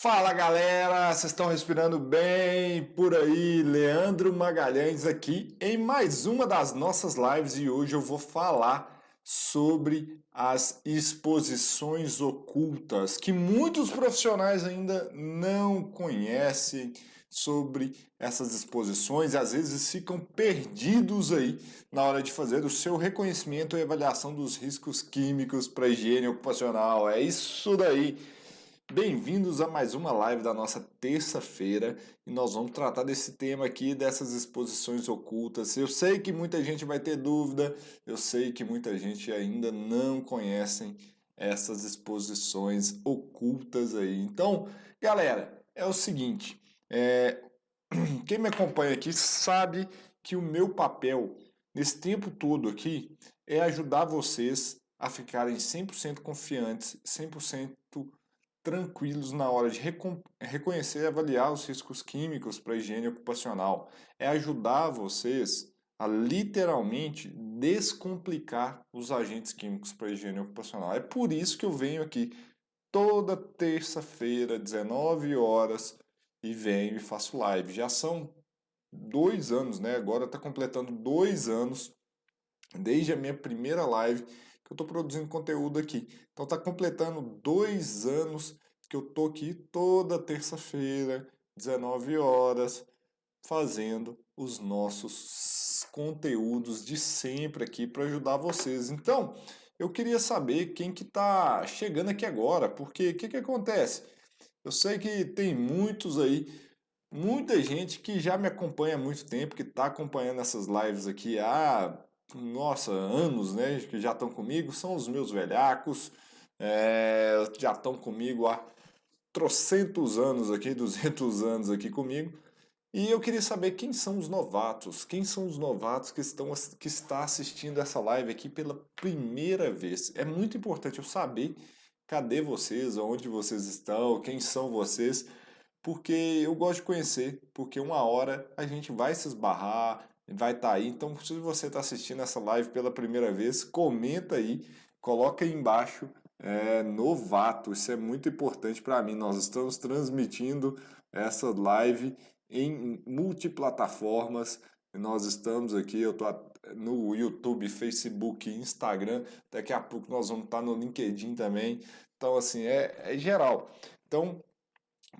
Fala galera, vocês estão respirando bem por aí? Leandro Magalhães aqui em mais uma das nossas lives e hoje eu vou falar sobre as exposições ocultas que muitos profissionais ainda não conhecem sobre essas exposições e às vezes ficam perdidos aí na hora de fazer o seu reconhecimento e avaliação dos riscos químicos para higiene ocupacional. É isso daí Bem-vindos a mais uma live da nossa terça-feira e nós vamos tratar desse tema aqui, dessas exposições ocultas. Eu sei que muita gente vai ter dúvida, eu sei que muita gente ainda não conhecem essas exposições ocultas aí. Então, galera, é o seguinte, é... quem me acompanha aqui sabe que o meu papel nesse tempo todo aqui é ajudar vocês a ficarem 100% confiantes, 100% tranquilos na hora de reconhecer e avaliar os riscos químicos para a higiene ocupacional. É ajudar vocês a literalmente descomplicar os agentes químicos para a higiene ocupacional. É por isso que eu venho aqui toda terça-feira, 19 horas, e venho e faço live. Já são dois anos, né? Agora está completando dois anos desde a minha primeira live que eu estou produzindo conteúdo aqui. Então está completando dois anos que eu tô aqui toda terça-feira, 19 horas, fazendo os nossos conteúdos de sempre aqui para ajudar vocês. Então, eu queria saber quem que está chegando aqui agora, porque o que, que acontece? Eu sei que tem muitos aí, muita gente que já me acompanha há muito tempo, que está acompanhando essas lives aqui há nossa, anos, né, que já estão comigo, são os meus velhacos, é, já estão comigo há trocentos anos aqui, 200 anos aqui comigo, e eu queria saber quem são os novatos, quem são os novatos que estão que está assistindo essa live aqui pela primeira vez. É muito importante eu saber cadê vocês, onde vocês estão, quem são vocês, porque eu gosto de conhecer, porque uma hora a gente vai se esbarrar, vai estar tá aí. Então, se você está assistindo essa live pela primeira vez, comenta aí, coloca aí embaixo é, novato. Isso é muito importante para mim. Nós estamos transmitindo essa live em multiplataformas. Nós estamos aqui, eu estou no YouTube, Facebook, Instagram. Daqui a pouco nós vamos estar no LinkedIn também. Então, assim, é, é geral. Então,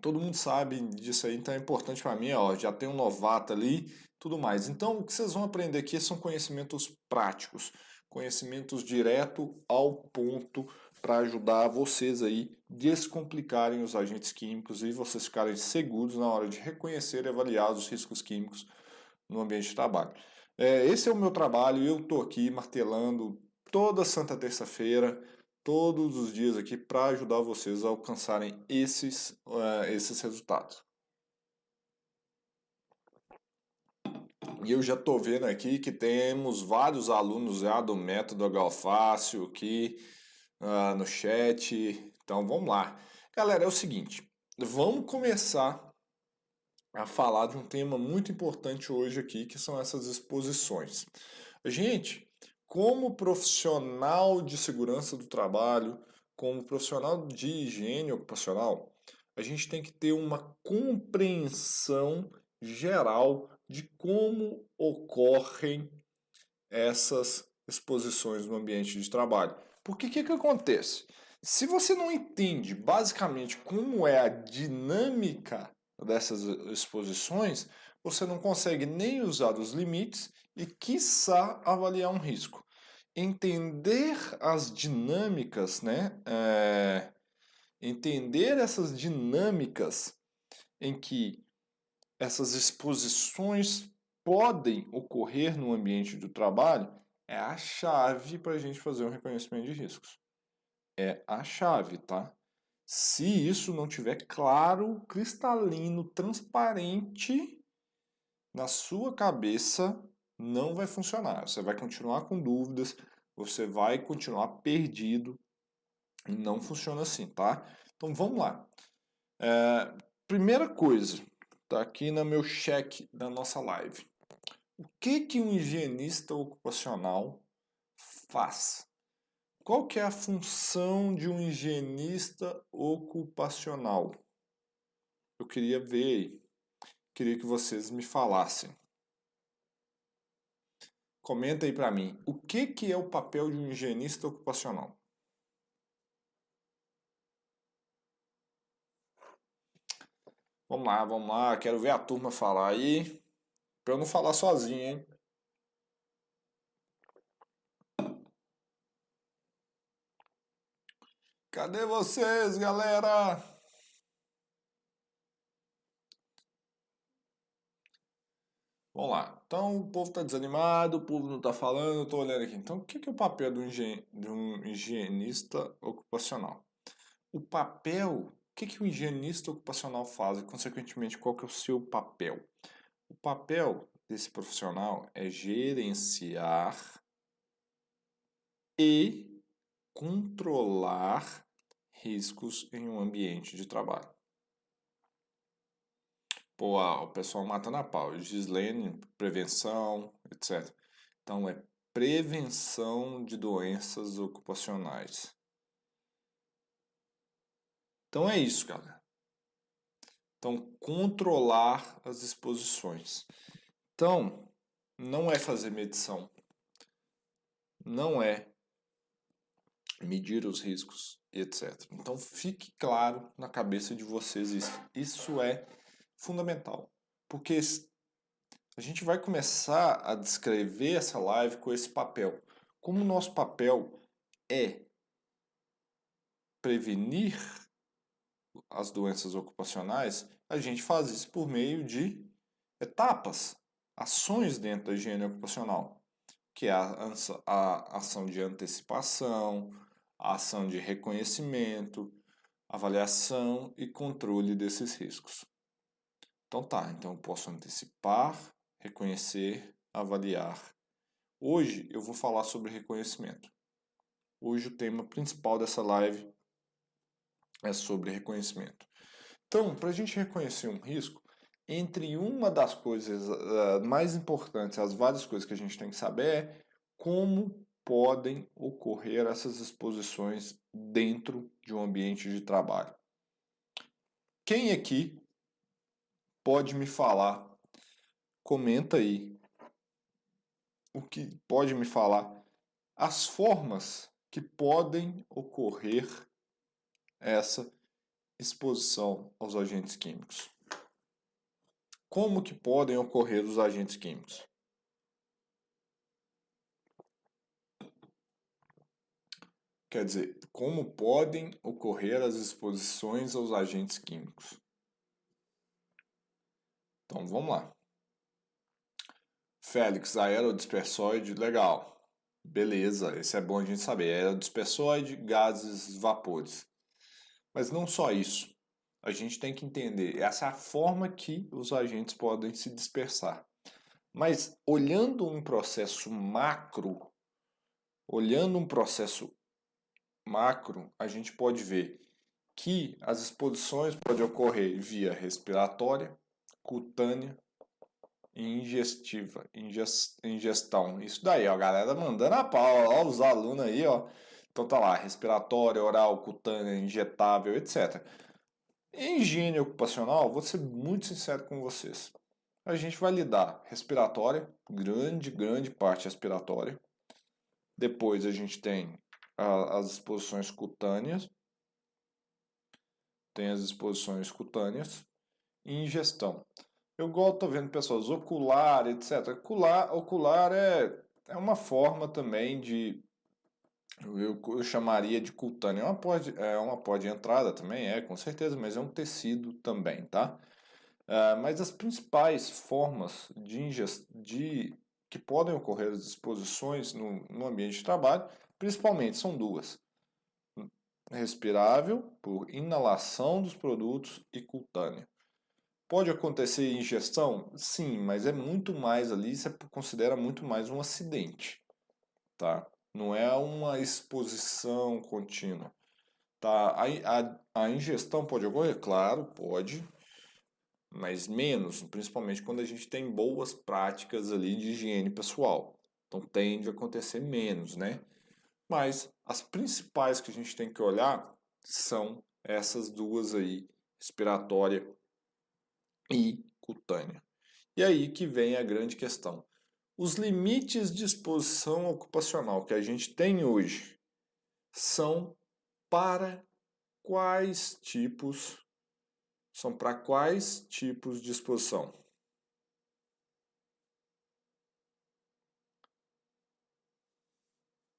todo mundo sabe disso aí, então é importante para mim, ó, já tem um novato ali, tudo mais. Então, o que vocês vão aprender aqui são conhecimentos práticos, conhecimentos direto ao ponto para ajudar vocês aí descomplicarem os agentes químicos e vocês ficarem seguros na hora de reconhecer e avaliar os riscos químicos no ambiente de trabalho. É, esse é o meu trabalho, eu estou aqui martelando toda santa terça-feira, todos os dias aqui para ajudar vocês a alcançarem esses, uh, esses resultados. E eu já estou vendo aqui que temos vários alunos já do método Galfácio aqui uh, no chat. Então vamos lá. Galera, é o seguinte, vamos começar a falar de um tema muito importante hoje aqui, que são essas exposições. Gente, como profissional de segurança do trabalho, como profissional de higiene ocupacional, a gente tem que ter uma compreensão geral de como ocorrem essas exposições no ambiente de trabalho. Porque o que, que acontece? Se você não entende basicamente como é a dinâmica dessas exposições, você não consegue nem usar os limites e, quiçá, avaliar um risco. Entender as dinâmicas, né? É, entender essas dinâmicas em que essas exposições podem ocorrer no ambiente do trabalho é a chave para a gente fazer um reconhecimento de riscos. É a chave, tá? Se isso não tiver claro, cristalino, transparente na sua cabeça, não vai funcionar. Você vai continuar com dúvidas, você vai continuar perdido. Não funciona assim, tá? Então vamos lá. É, primeira coisa, tá aqui no meu check da nossa live. O que, que um higienista ocupacional faz? Qual que é a função de um higienista ocupacional? eu queria ver, queria que vocês me falassem. Comenta aí para mim, o que, que é o papel de um higienista ocupacional? Vamos lá, vamos lá, quero ver a turma falar aí, para eu não falar sozinho, hein? Cadê vocês, galera? Vamos lá. Então, o povo está desanimado, o povo não está falando, eu estou olhando aqui. Então, o que é o papel de um, higienista ocupacional? O papel, que, que o higienista ocupacional faz e, consequentemente, qual que é o seu papel? O papel desse profissional é gerenciar e controlar riscos em um ambiente de trabalho. Pô, ah, o pessoal matando a pau. Gislene, prevenção, etc. Então, é prevenção de doenças ocupacionais. Então, é isso, galera. Então, controlar as exposições. Então, não é fazer medição. Não é medir os riscos etc. Então fique claro na cabeça de vocês isso. Isso é fundamental, porque a gente vai começar a descrever essa live com esse papel. Como o nosso papel é prevenir as doenças ocupacionais, a gente faz isso por meio de etapas, ações dentro da higiene ocupacional, que é a, a ação de antecipação, a ação de reconhecimento, avaliação e controle desses riscos. Então tá, então eu posso antecipar, reconhecer, avaliar. Hoje eu vou falar sobre reconhecimento. Hoje o tema principal dessa live é sobre reconhecimento. Então, para a gente reconhecer um risco, entre uma das coisas uh, mais importantes, as várias coisas que a gente tem que saber é como podem ocorrer essas exposições dentro de um ambiente de trabalho. Quem aqui pode me falar? Comenta aí. O que pode me falar? As formas que podem ocorrer essa exposição aos agentes químicos. Como que podem ocorrer os agentes químicos? Quer dizer, como podem ocorrer as exposições aos agentes químicos? Então vamos lá. Félix, aerodispersóide, legal. Beleza, esse é bom a gente saber. Aerodispersóide, gases, vapores. Mas não só isso. A gente tem que entender, essa é a forma que os agentes podem se dispersar. Mas olhando um processo macro, olhando um processo macro, a gente pode ver que as exposições podem ocorrer via respiratória, cutânea e ingestiva, ingestão. Isso daí, ó, galera mandando a pau, ó, os alunos aí, ó. Então tá lá, respiratória, oral, cutânea, injetável, etc. Em higiene ocupacional, vou ser muito sincero com vocês. A gente vai lidar respiratória, grande, grande parte respiratória. Depois a gente tem a, as exposições cutâneas, tem as exposições cutâneas e ingestão. Eu gosto, tô vendo pessoas ocular, etc. Ocular, ocular é, é uma forma também de eu, eu chamaria de cutânea. É uma pode, é uma pode entrada também, é, com certeza, mas é um tecido também, tá? Uh, mas as principais formas de, ingest, de que podem ocorrer as exposições no, no ambiente de trabalho Principalmente são duas: respirável, por inalação dos produtos, e cutânea. Pode acontecer ingestão? Sim, mas é muito mais ali, você considera muito mais um acidente, tá? Não é uma exposição contínua. Tá? A, a, a ingestão pode ocorrer? Claro, pode, mas menos, principalmente quando a gente tem boas práticas ali de higiene pessoal. Então tende a acontecer menos, né? Mas as principais que a gente tem que olhar são essas duas aí, respiratória e cutânea. E aí que vem a grande questão. Os limites de exposição ocupacional que a gente tem hoje são para quais tipos são para quais tipos de exposição?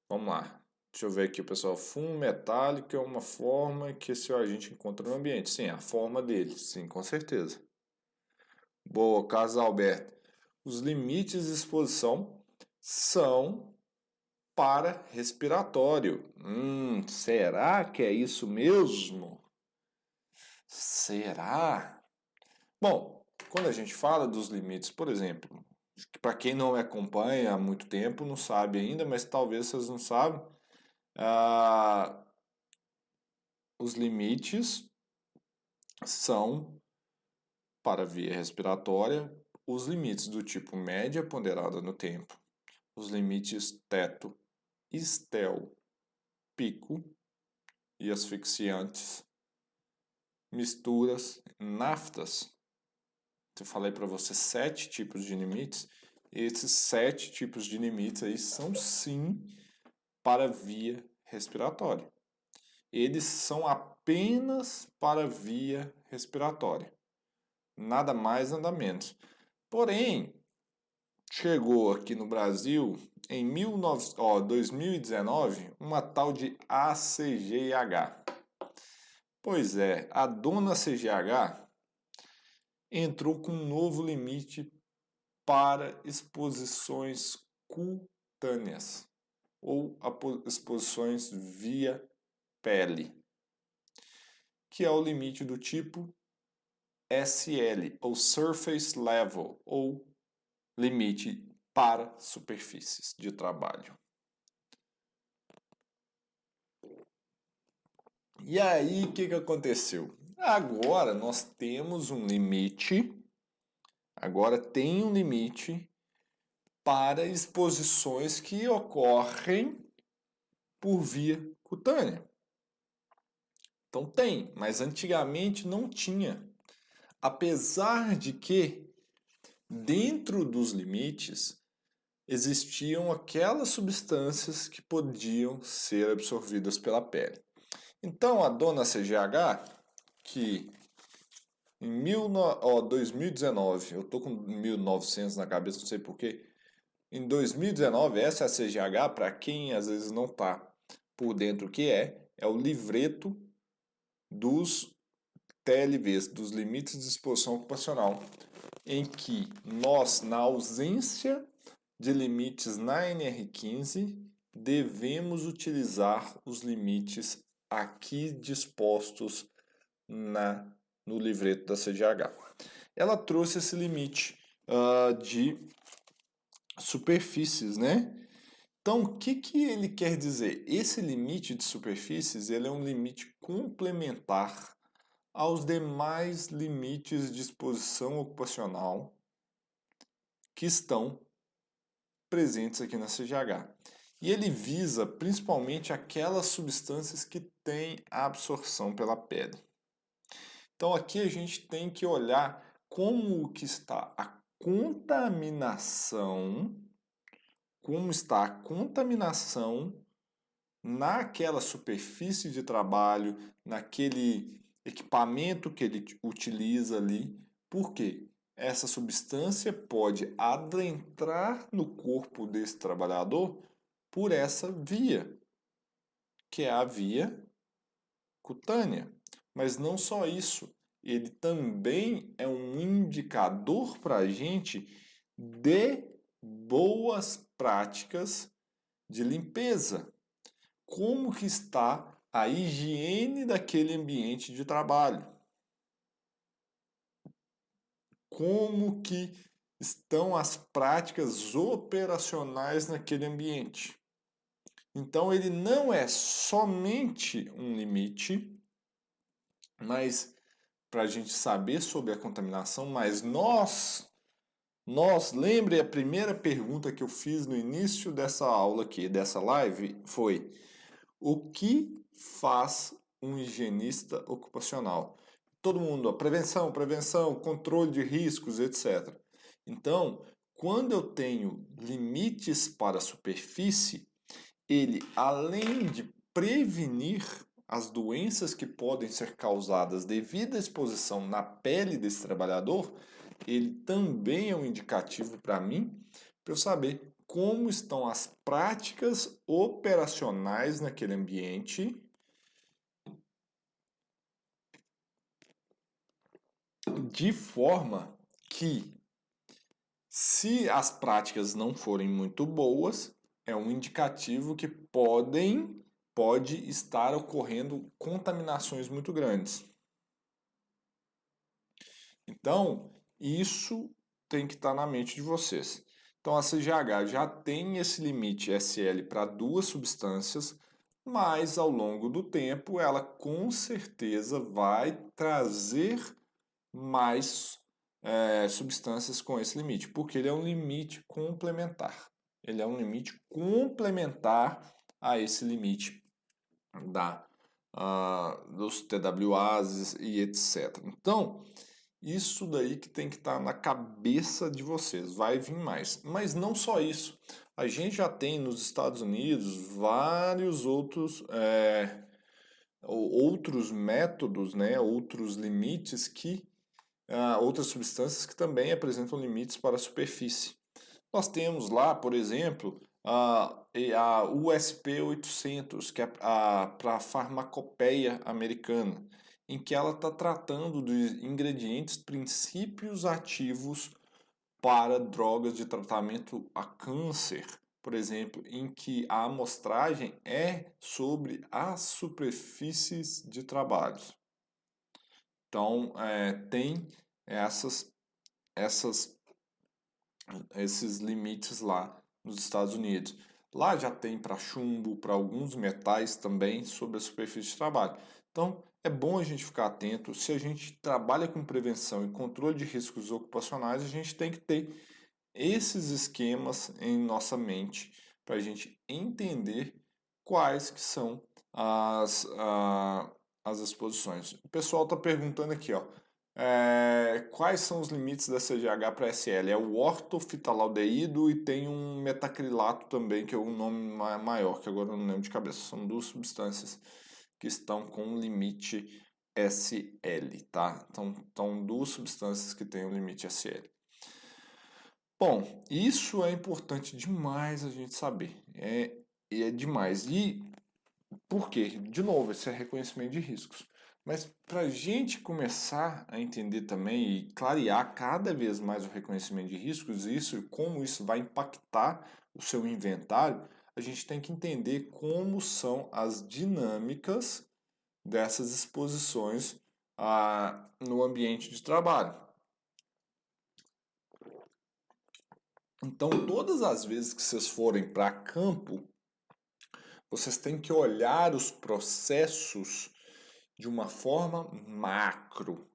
Vamos lá. Deixa eu ver aqui, pessoal. Fumo metálico é uma forma que esse agente encontra no ambiente. Sim, a forma dele. Sim, com certeza. Boa, Carlos Alberto. Os limites de exposição são para respiratório. Hum, será que é isso mesmo? Será? Bom, quando a gente fala dos limites, por exemplo, para quem não me acompanha há muito tempo, não sabe ainda, mas talvez vocês não sabem, ah, os limites são para via respiratória os limites do tipo média ponderada no tempo, os limites teto, estel, pico e asfixiantes, misturas, naftas. Eu falei para você sete tipos de limites. Esses sete tipos de limites aí são sim para via respiratória. Eles são apenas para via respiratória. Nada mais, nada menos. Porém, chegou aqui no Brasil em 19, ó, 2019 uma tal de ACGH. Pois é, a dona CGH entrou com um novo limite para exposições cutâneas ou exposições via pele, que é o limite do tipo SL, ou Surface Level, ou limite para superfícies de trabalho. E aí, o que, que aconteceu? Agora nós temos um limite, agora tem um limite para exposições que ocorrem por via cutânea. Então tem, mas antigamente não tinha. Apesar de que, dentro dos limites, existiam aquelas substâncias que podiam ser absorvidas pela pele. Então, a dona CGH, que em mil, ó, 2019, eu tô com 1900 na cabeça, não sei porquê, em 2019, essa é a CGH, para quem às vezes não está por dentro o que é, é o livreto dos TLVs, dos limites de exposição ocupacional, em que nós, na ausência de limites na NR15, devemos utilizar os limites aqui dispostos na no livreto da CGH. Ela trouxe esse limite uh, de superfícies, né? Então, o que, que ele quer dizer? Esse limite de superfícies ele é um limite complementar aos demais limites de exposição ocupacional que estão presentes aqui na CGH. E ele visa principalmente aquelas substâncias que têm absorção pela pele. Então aqui a gente tem que olhar como que está a contaminação, como está a contaminação naquela superfície de trabalho, naquele equipamento que ele utiliza ali. Por quê? Essa substância pode adentrar no corpo desse trabalhador por essa via, que é a via cutânea. Mas não só isso, ele também é um indicador para a gente de boas práticas de limpeza. Como que está a higiene daquele ambiente de trabalho? Como que estão as práticas operacionais naquele ambiente? Então ele não é somente um limite, mas para a gente saber sobre a contaminação, mas nós, nós, lembre a primeira pergunta que eu fiz no início dessa aula aqui, dessa live, foi o que faz um higienista ocupacional? todo mundo, prevenção, prevenção, controle de riscos, etc. Então, quando eu tenho limites para a superfície, ele, além de prevenir as doenças que podem ser causadas devido à exposição na pele desse trabalhador, ele também é um indicativo para mim, para eu saber como estão as práticas operacionais naquele ambiente de forma que se as práticas não forem muito boas, é um indicativo que podem pode estar ocorrendo contaminações muito grandes. Então, isso tem que estar na mente de vocês. Então, a CGH já tem esse limite SL para duas substâncias, mas ao longo do tempo ela com certeza vai trazer mais é, substâncias com esse limite, porque ele é um limite complementar. Ele é um limite complementar a esse limite da, uh, dos TWAs e etc. Então, isso daí que tem que estar tá na cabeça de vocês, vai vir mais. Mas não só isso. A gente já tem nos Estados Unidos vários outros, é, outros métodos, né, outros limites que uh, outras substâncias que também apresentam limites para a superfície. Nós temos lá, por exemplo, a, a USP 800, que é para a farmacopeia americana em que ela está tratando de ingredientes, princípios ativos para drogas de tratamento a câncer, por exemplo, em que a amostragem é sobre as superfícies de trabalhos. Então, é, tem essas, essas, esses limites lá nos Estados Unidos. Lá já tem para chumbo, para alguns metais também sobre a superfície de trabalho. Então, é bom a gente ficar atento. Se a gente trabalha com prevenção e controle de riscos ocupacionais, a gente tem que ter esses esquemas em nossa mente para a gente entender quais que são as, a, as exposições. O pessoal está perguntando aqui, ó, é, quais são os limites da CGH para SL? É o ortofitalaldeído e tem um metacrilato também, que é um nome maior, que agora eu não lembro de cabeça. São duas substâncias que estão com limite SL, tá? Então, então duas substâncias que têm o limite SL. Bom, isso é importante demais a gente saber. É, é demais. E por quê? De novo, esse é reconhecimento de riscos. Mas para a gente começar a entender também e clarear cada vez mais o reconhecimento de riscos, isso e como isso vai impactar o seu inventário, a gente tem que entender como são as dinâmicas dessas exposições ah, no ambiente de trabalho. Então, todas as vezes que vocês forem para campo, vocês têm que olhar os processos de uma forma macro.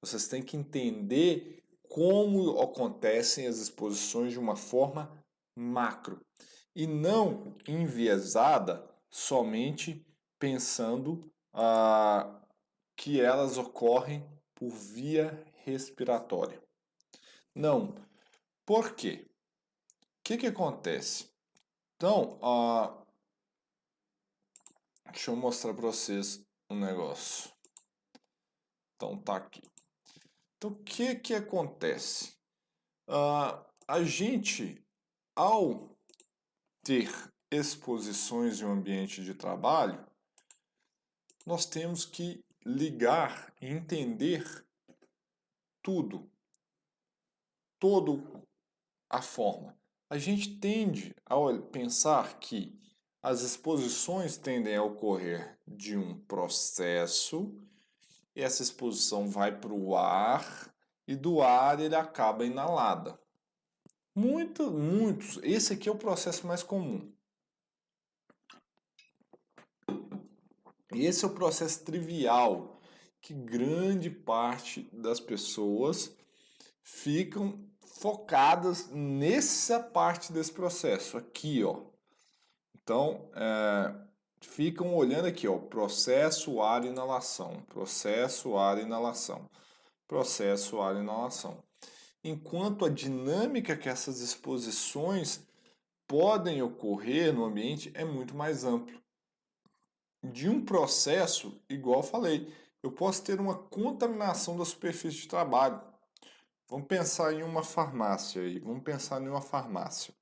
Vocês têm que entender como acontecem as exposições de uma forma macro e não enviesada somente pensando ah, que elas ocorrem por via respiratória. Não. Por quê? O que, que acontece? Então, ah, deixa eu mostrar para vocês um negócio. Então, tá aqui. Então, o que, que acontece? Ah, a gente, ao ter exposições em um ambiente de trabalho, nós temos que ligar e entender tudo, toda a forma. A gente tende a pensar que as exposições tendem a ocorrer de um processo, e essa exposição vai para o ar, e do ar ele acaba inalada. Muito, muitos. Esse aqui é o processo mais comum. Esse é o processo trivial que grande parte das pessoas ficam focadas nessa parte desse processo aqui, ó. Então, é, ficam olhando aqui, ó, processo ar inalação, processo ar inalação, processo ar inalação. Enquanto a dinâmica que essas exposições podem ocorrer no ambiente é muito mais amplo. De um processo, igual falei, eu posso ter uma contaminação da superfície de trabalho. Vamos pensar em uma farmácia aí, vamos pensar em uma farmácia.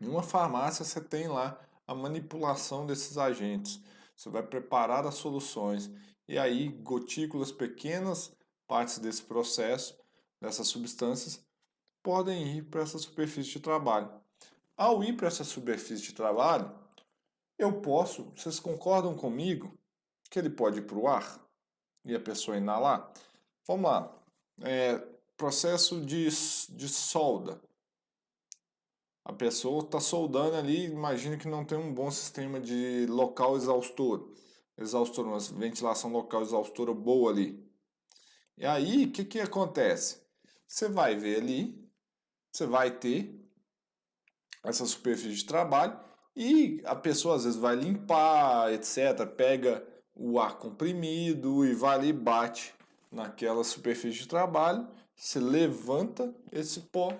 Em uma farmácia você tem lá a manipulação desses agentes. Você vai preparar as soluções e aí gotículas pequenas, partes desse processo, dessas substâncias, podem ir para essa superfície de trabalho. Ao ir para essa superfície de trabalho, eu posso, vocês concordam comigo, que ele pode ir para o ar e a pessoa inalar? Vamos lá. É, processo de, de solda. A pessoa está soldando ali, imagina que não tem um bom sistema de local exaustor. Exaustor, uma ventilação local exaustora boa ali. E aí, o que, que acontece? Você vai ver ali, você vai ter essa superfície de trabalho e a pessoa às vezes vai limpar, etc. Pega o ar comprimido e vai ali e bate naquela superfície de trabalho, se levanta esse pó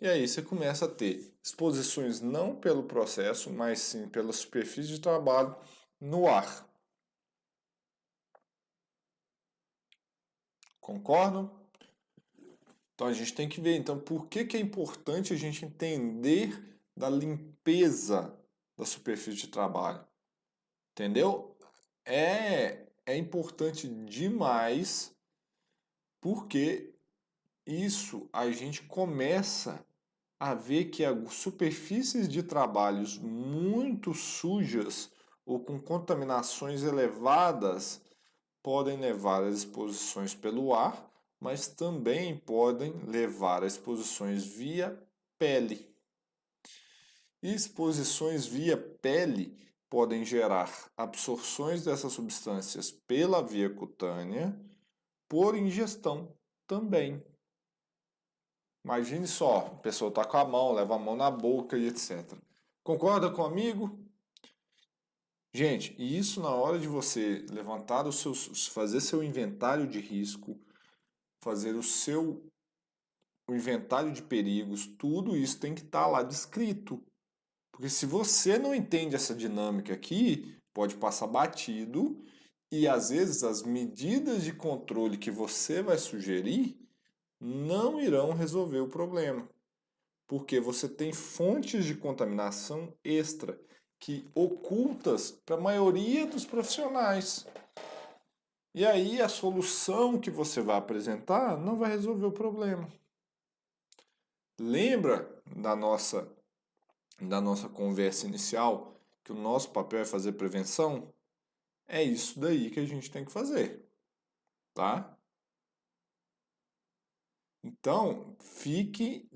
e aí você começa a ter exposições não pelo processo, mas sim pela superfície de trabalho no ar. Concordam? Então a gente tem que ver, então, por que, que é importante a gente entender da limpeza da superfície de trabalho. Entendeu? É, é importante demais porque isso a gente começa a ver que as superfícies de trabalhos muito sujas ou com contaminações elevadas podem levar às exposições pelo ar mas também podem levar a exposições via pele. Exposições via pele podem gerar absorções dessas substâncias pela via cutânea por ingestão também. Imagine só, a pessoa está com a mão, leva a mão na boca e etc. Concorda comigo? Gente, e isso na hora de você levantar os seus, fazer seu inventário de risco, fazer o seu o inventário de perigos, tudo isso tem que estar tá lá descrito. Porque se você não entende essa dinâmica aqui, pode passar batido e às vezes as medidas de controle que você vai sugerir não irão resolver o problema. Porque você tem fontes de contaminação extra que ocultas para a maioria dos profissionais. E aí a solução que você vai apresentar não vai resolver o problema. Lembra da nossa da nossa conversa inicial que o nosso papel é fazer prevenção? É isso daí que a gente tem que fazer, tá? Então, fique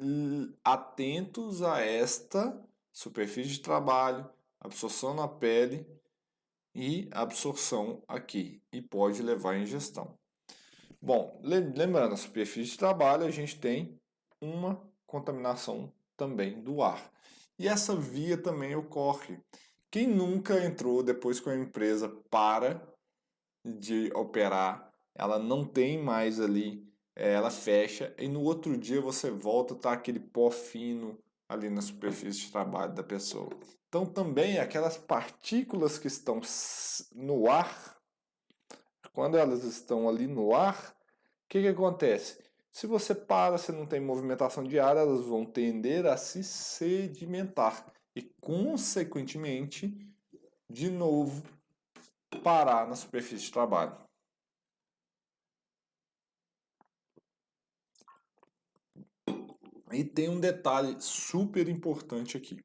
atentos a esta superfície de trabalho, absorção na pele e absorção aqui e pode levar à ingestão. Bom, lembrando, a superfície de trabalho a gente tem uma contaminação também do ar. E essa via também ocorre. Quem nunca entrou depois que a empresa para de operar, ela não tem mais ali, ela fecha e no outro dia você volta, tá aquele pó fino ali na superfície de trabalho da pessoa. Então, também aquelas partículas que estão no ar, quando elas estão ali no ar, o que, que acontece? Se você para, você não tem movimentação de ar, elas vão tender a se sedimentar e, consequentemente, de novo, parar na superfície de trabalho. E tem um detalhe super importante aqui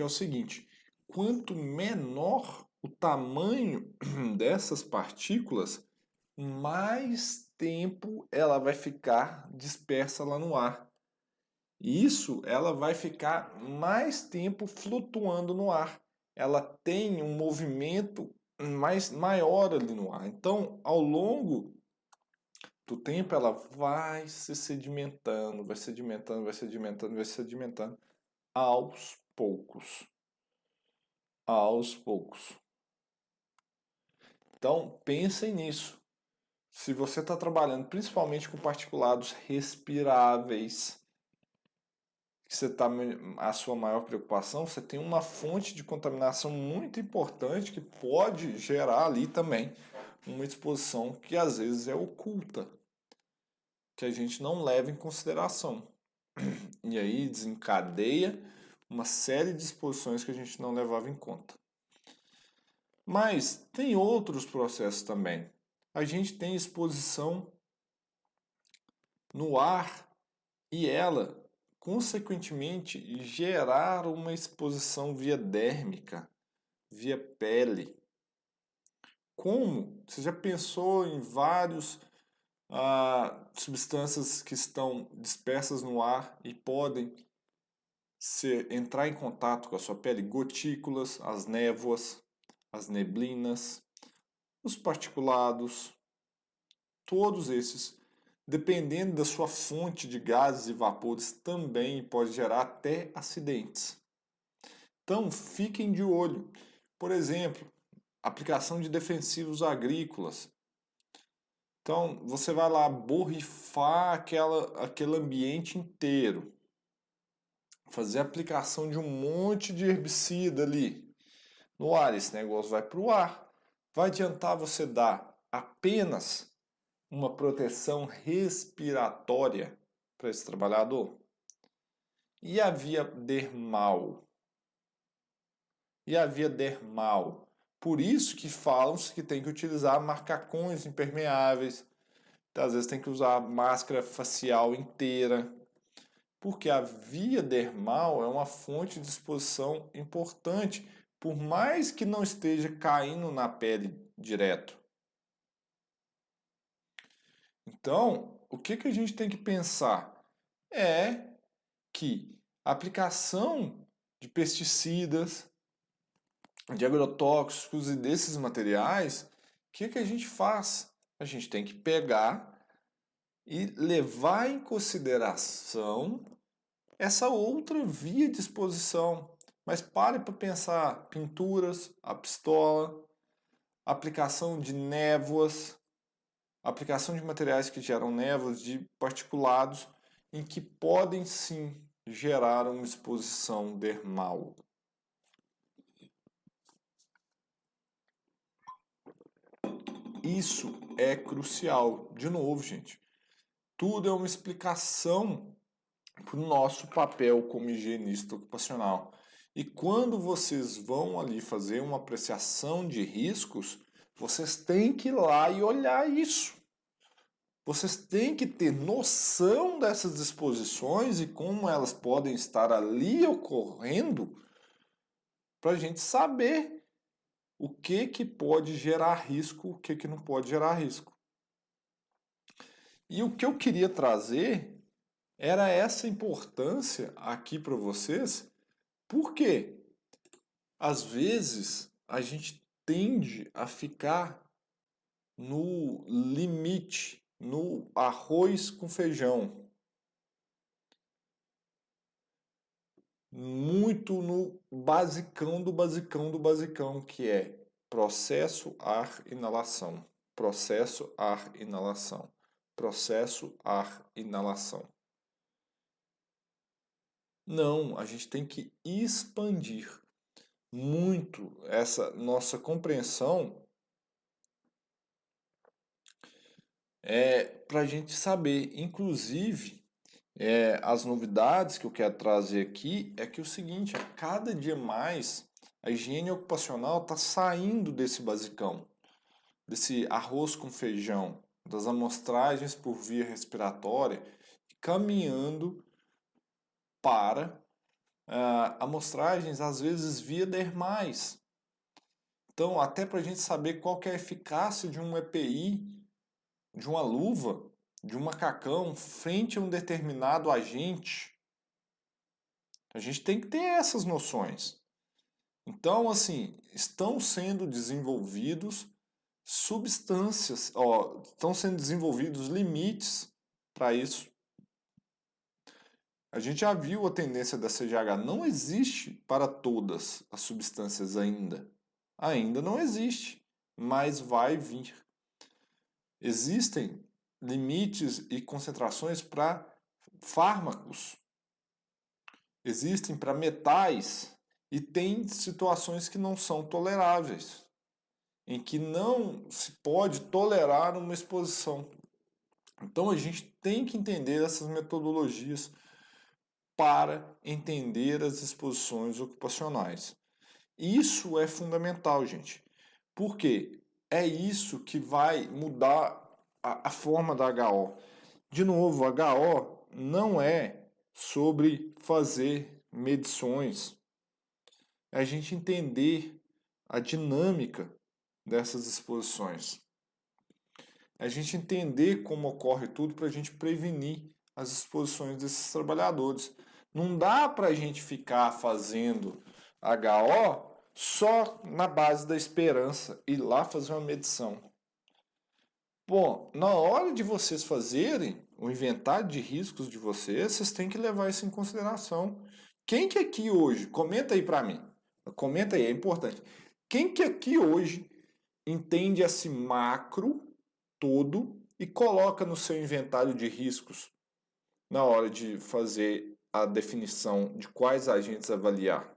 que é o seguinte: quanto menor o tamanho dessas partículas, mais tempo ela vai ficar dispersa lá no ar. Isso ela vai ficar mais tempo flutuando no ar. Ela tem um movimento mais maior ali no ar. Então, ao longo do tempo, ela vai se sedimentando, vai sedimentando, vai sedimentando, vai sedimentando aos poucos. aos poucos. Então, pensem nisso. Se você está trabalhando principalmente com particulados respiráveis, que você está a sua maior preocupação, você tem uma fonte de contaminação muito importante que pode gerar ali também uma exposição que às vezes é oculta, que a gente não leva em consideração. E aí desencadeia uma série de exposições que a gente não levava em conta. Mas tem outros processos também. A gente tem exposição no ar e ela, consequentemente, gerar uma exposição via dérmica, via pele. Como? Você já pensou em vários ah, substâncias que estão dispersas no ar e podem ser, entrar em contato com a sua pele? Gotículas, as névoas, as neblinas, os particulados, todos esses, dependendo da sua fonte de gases e vapores, também pode gerar até acidentes. Então, fiquem de olho. Por exemplo, aplicação de defensivos agrícolas. Então, você vai lá borrifar aquela, aquele ambiente inteiro. Fazer aplicação de um monte de herbicida ali no ar. Esse negócio vai para o ar. Vai adiantar você dar apenas uma proteção respiratória para esse trabalhador? E a via dermal? E a via dermal? Por isso que falam-se que tem que utilizar macacões impermeáveis, às vezes tem que usar máscara facial inteira, porque a via dermal é uma fonte de exposição importante por mais que não esteja caindo na pele direto. Então, o que, que a gente tem que pensar? É que a aplicação de pesticidas, de agrotóxicos e desses materiais, o que, que a gente faz? A gente tem que pegar e levar em consideração essa outra via de exposição, mas pare para pensar pinturas, a pistola, aplicação de névoas, aplicação de materiais que geram névoas de particulados em que podem sim gerar uma exposição dermal. Isso é crucial. De novo, gente, tudo é uma explicação para o nosso papel como higienista ocupacional. E quando vocês vão ali fazer uma apreciação de riscos, vocês têm que ir lá e olhar isso. Vocês têm que ter noção dessas exposições e como elas podem estar ali ocorrendo para a gente saber o que, que pode gerar risco, o que, que não pode gerar risco. E o que eu queria trazer era essa importância aqui para vocês por quê? Às vezes a gente tende a ficar no limite, no arroz com feijão. Muito no basicão do basicão do basicão, que é processo ar inalação, processo ar inalação, processo ar inalação. Não, a gente tem que expandir muito essa nossa compreensão é, para a gente saber. Inclusive, é, as novidades que eu quero trazer aqui é que é o seguinte, a cada dia mais a higiene ocupacional está saindo desse basicão, desse arroz com feijão, das amostragens por via respiratória, caminhando para uh, amostragens, às vezes via dermais. Então, até para a gente saber qual é a eficácia de um EPI, de uma luva, de um macacão, frente a um determinado agente, a gente tem que ter essas noções. Então, assim, estão sendo desenvolvidos substâncias, ó, estão sendo desenvolvidos limites para isso. A gente já viu a tendência da CGH. Não existe para todas as substâncias ainda. Ainda não existe, mas vai vir. Existem limites e concentrações para fármacos. Existem para metais e tem situações que não são toleráveis, em que não se pode tolerar uma exposição. Então a gente tem que entender essas metodologias para entender as exposições ocupacionais. Isso é fundamental, gente. Porque é isso que vai mudar a, a forma da HO. De novo, HO não é sobre fazer medições, é a gente entender a dinâmica dessas exposições. É a gente entender como ocorre tudo para a gente prevenir as exposições desses trabalhadores. Não dá para a gente ficar fazendo HO só na base da esperança e lá fazer uma medição. Bom, na hora de vocês fazerem o inventário de riscos de vocês, vocês têm que levar isso em consideração. Quem que aqui hoje, comenta aí para mim, comenta aí, é importante. Quem que aqui hoje entende esse macro todo e coloca no seu inventário de riscos na hora de fazer a definição de quais agentes avaliar?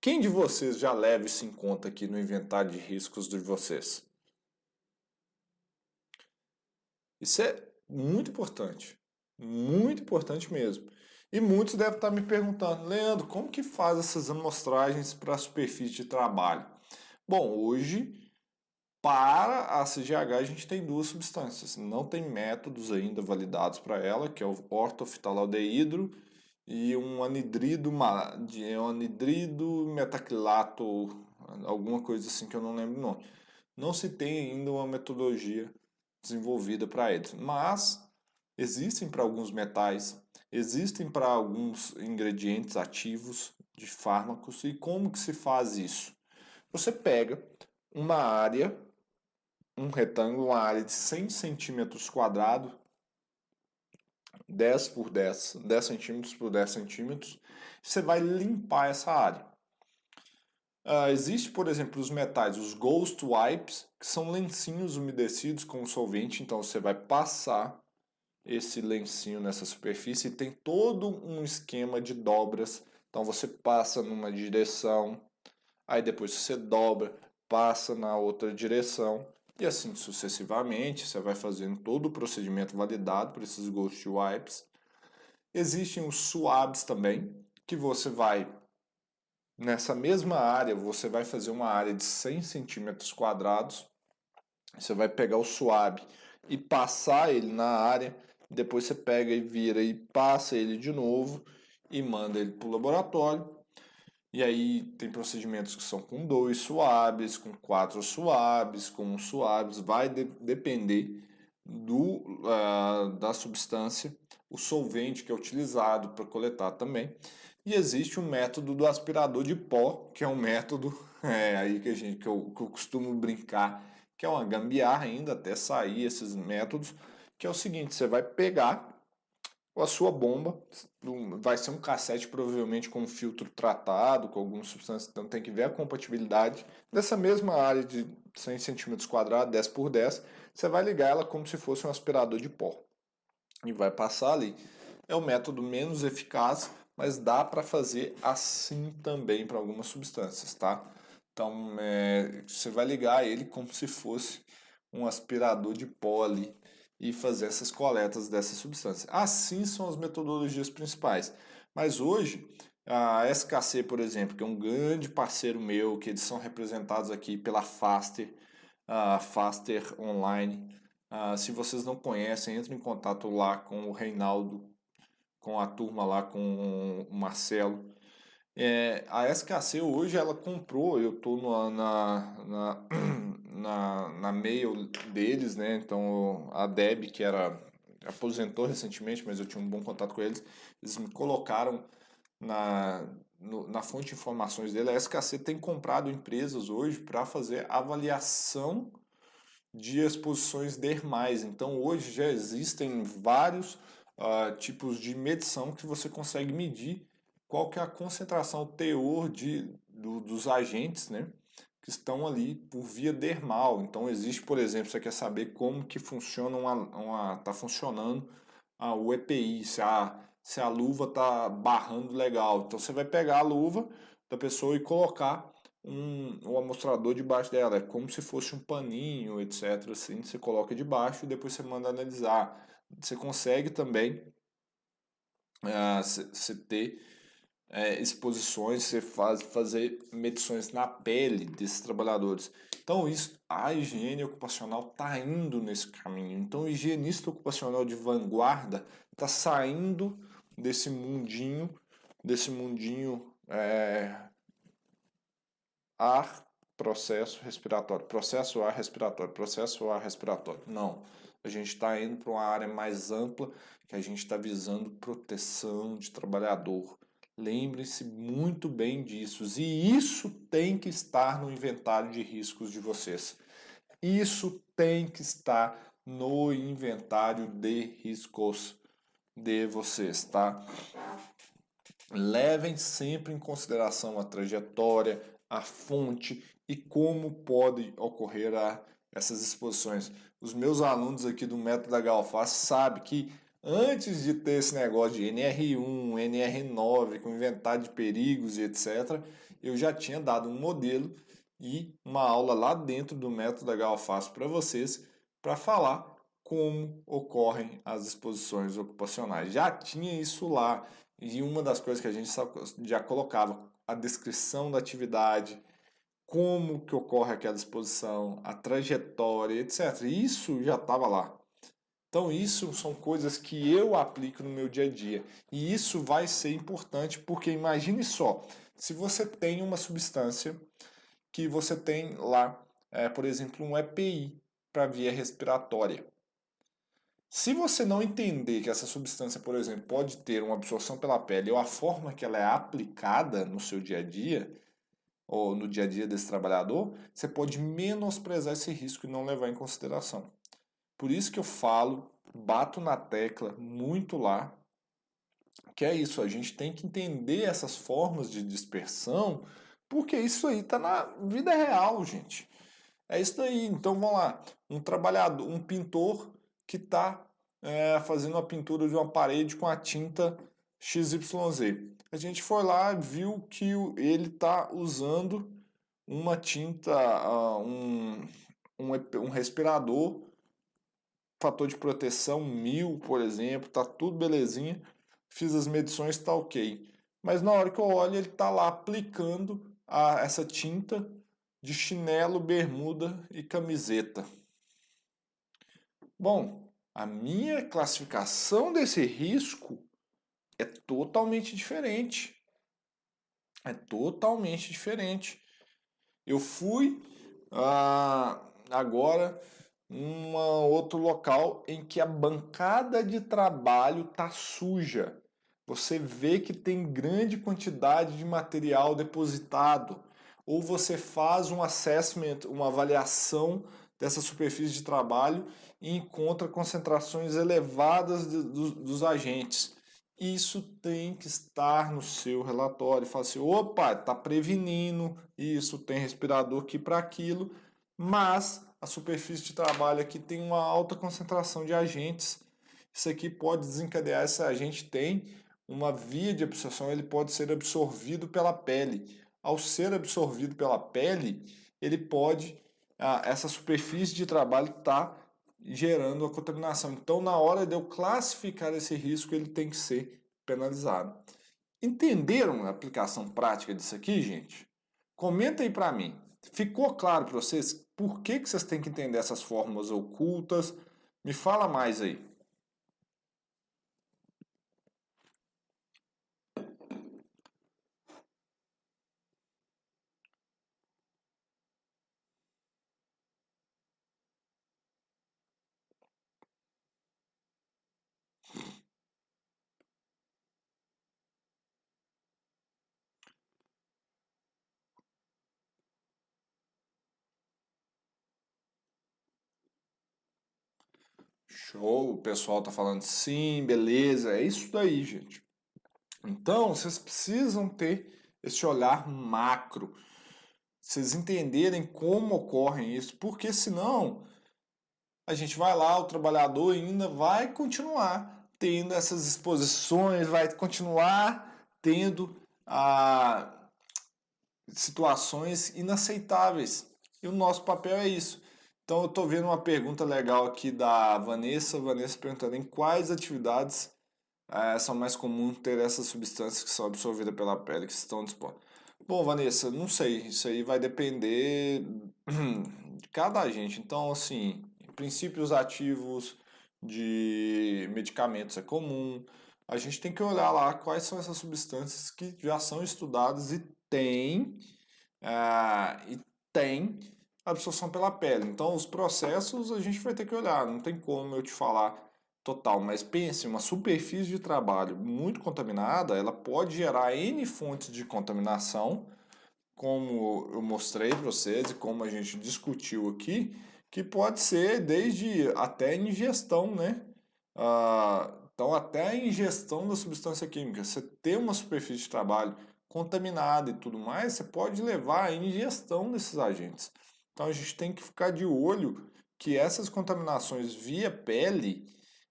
Quem de vocês já leva isso em conta aqui no inventário de riscos de vocês? Isso é muito importante. Muito importante mesmo. E muitos devem estar me perguntando, Leandro, como que faz essas amostragens para a superfície de trabalho? Bom, hoje, para a CGH, a gente tem duas substâncias. Não tem métodos ainda validados para ela, que é o ortofitalaldeídro e um anidrido, um anidrido metacrilato, alguma coisa assim que eu não lembro o nome. Não se tem ainda uma metodologia desenvolvida para eles. Mas existem para alguns metais, existem para alguns ingredientes ativos de fármacos. E como que se faz isso? Você pega uma área, um retângulo, uma área de 100 centímetros quadrados, 10 por 10, 10 centímetros por 10 centímetros, você vai limpar essa área. Uh, existe, por exemplo, os metais, os Ghost Wipes, que são lencinhos umedecidos com solvente, então você vai passar esse lencinho nessa superfície e tem todo um esquema de dobras. Então você passa numa direção, aí depois você dobra, passa na outra direção e assim sucessivamente. Você vai fazendo todo o procedimento validado por esses Ghost Wipes. Existem os swabs também, que você vai Nessa mesma área, você vai fazer uma área de 100 centímetros quadrados. Você vai pegar o suave e passar ele na área. Depois você pega e vira e passa ele de novo e manda ele para o laboratório. E aí tem procedimentos que são com dois suaves, com quatro suaves, com suaves, vai de, depender do, uh, da substância, o solvente que é utilizado para coletar também. E existe o método do aspirador de pó, que é um método é, aí que, a gente, que, eu, que eu costumo brincar, que é uma gambiarra ainda até sair esses métodos, que é o seguinte, você vai pegar a sua bomba, vai ser um cassete provavelmente com filtro tratado, com alguma substância, então tem que ver a compatibilidade dessa mesma área de 100 cm quadrados, 10 por 10, você vai ligar ela como se fosse um aspirador de pó e vai passar ali. É o método menos eficaz, mas dá para fazer assim também para algumas substâncias, tá? Então, é, você vai ligar ele como se fosse um aspirador de pó ali e fazer essas coletas dessas substâncias. Assim são as metodologias principais. Mas hoje, a SKC, por exemplo, que é um grande parceiro meu, que eles são representados aqui pela Faster, a Faster Online. Uh, se vocês não conhecem, entre em contato lá com o Reinaldo com a turma lá, com o Marcelo. É, a SKC hoje ela comprou, eu estou na, na, na, na mail deles, né? Então a Deb, que era aposentou recentemente, mas eu tinha um bom contato com eles, eles me colocaram na, no, na fonte de informações dele. A SKC tem comprado empresas hoje para fazer avaliação de exposições dermais. Então hoje já existem vários uh, tipos de medição que você consegue medir qual que é a concentração, o teor de, do, dos agentes, né? que estão ali por via dermal. Então existe, por exemplo, você quer saber como que funciona uma, uma tá funcionando a, o EPI, se a, se a luva tá barrando legal. Então você vai pegar a luva da pessoa e colocar um, um amostrador debaixo dela, é como se fosse um paninho, etc. Assim, você coloca debaixo e depois você manda analisar. Você consegue também uh, ter é, exposições, você faz, fazer medições na pele desses trabalhadores. Então, isso, a higiene ocupacional está indo nesse caminho. Então, o higienista ocupacional de vanguarda está saindo desse mundinho, desse mundinho é, ar, processo respiratório, processo ar respiratório, processo ar respiratório. Não. A gente está indo para uma área mais ampla que a gente está visando proteção de trabalhador Lembre-se muito bem disso. E isso tem que estar no inventário de riscos de vocês. Isso tem que estar no inventário de riscos de vocês, tá? Levem sempre em consideração a trajetória, a fonte e como pode ocorrer a, essas exposições. Os meus alunos aqui do método da Galfaz sabem que antes de ter esse negócio de NR1, NR9, com inventário de perigos e etc., eu já tinha dado um modelo e uma aula lá dentro do método da Galfaz para vocês para falar como ocorrem as exposições ocupacionais. Já tinha isso lá e uma das coisas que a gente já colocava a descrição da atividade, como que ocorre aquela exposição, a trajetória, etc. Isso já estava lá. Então, isso são coisas que eu aplico no meu dia a dia. E isso vai ser importante porque imagine só, se você tem uma substância que você tem lá, é, por exemplo, um EPI para via respiratória. Se você não entender que essa substância, por exemplo, pode ter uma absorção pela pele ou a forma que ela é aplicada no seu dia a dia, ou no dia a dia desse trabalhador, você pode menosprezar esse risco e não levar em consideração. Por isso que eu falo, bato na tecla muito lá, que é isso, a gente tem que entender essas formas de dispersão, porque isso aí está na vida real, gente. É isso aí. Então vamos lá, um trabalhador, um pintor que está é, fazendo a pintura de uma parede com a tinta XYZ. A gente foi lá, viu que ele está usando uma tinta, uh, um, um, um respirador fator de proteção mil, por exemplo, tá tudo belezinha. Fiz as medições, tá ok. Mas na hora que eu olho, ele tá lá aplicando a, essa tinta de chinelo, bermuda e camiseta. Bom, a minha classificação desse risco é totalmente diferente. É totalmente diferente. Eu fui ah, agora um outro local em que a bancada de trabalho tá suja. Você vê que tem grande quantidade de material depositado, ou você faz um assessment, uma avaliação dessa superfície de trabalho e encontra concentrações elevadas de, dos, dos agentes. Isso tem que estar no seu relatório. Fala assim: opa, está prevenindo isso, tem respirador aqui para aquilo, mas a superfície de trabalho aqui tem uma alta concentração de agentes. Isso aqui pode desencadear, se a gente tem uma via de absorção, ele pode ser absorvido pela pele. Ao ser absorvido pela pele, ele pode, essa superfície de trabalho está gerando a contaminação. Então, na hora de eu classificar esse risco, ele tem que ser penalizado. Entenderam a aplicação prática disso aqui, gente? Comenta aí para mim. Ficou claro para vocês por que, que vocês têm que entender essas fórmulas ocultas? Me fala mais aí. Show, o pessoal tá falando sim, beleza, é isso daí, gente. Então, vocês precisam ter esse olhar macro, vocês entenderem como ocorre isso, porque senão a gente vai lá, o trabalhador ainda vai continuar tendo essas exposições, vai continuar tendo ah, situações inaceitáveis. E o nosso papel é isso. Então eu estou vendo uma pergunta legal aqui da Vanessa. Vanessa perguntando em quais atividades é, são mais comuns ter essas substâncias que são absorvidas pela pele, que estão dispostas. Bom, Vanessa, não sei. Isso aí vai depender de cada agente. Então, assim, princípios ativos de medicamentos é comum. A gente tem que olhar lá quais são essas substâncias que já são estudadas e tem, uh, e tem absorção pela pele. Então, os processos a gente vai ter que olhar, não tem como eu te falar total, mas pense, uma superfície de trabalho muito contaminada, ela pode gerar N fontes de contaminação, como eu mostrei para vocês e como a gente discutiu aqui, que pode ser desde até ingestão, né? Ah, então, até a ingestão da substância química, você ter uma superfície de trabalho contaminada e tudo mais, você pode levar à ingestão desses agentes. Então a gente tem que ficar de olho que essas contaminações via pele,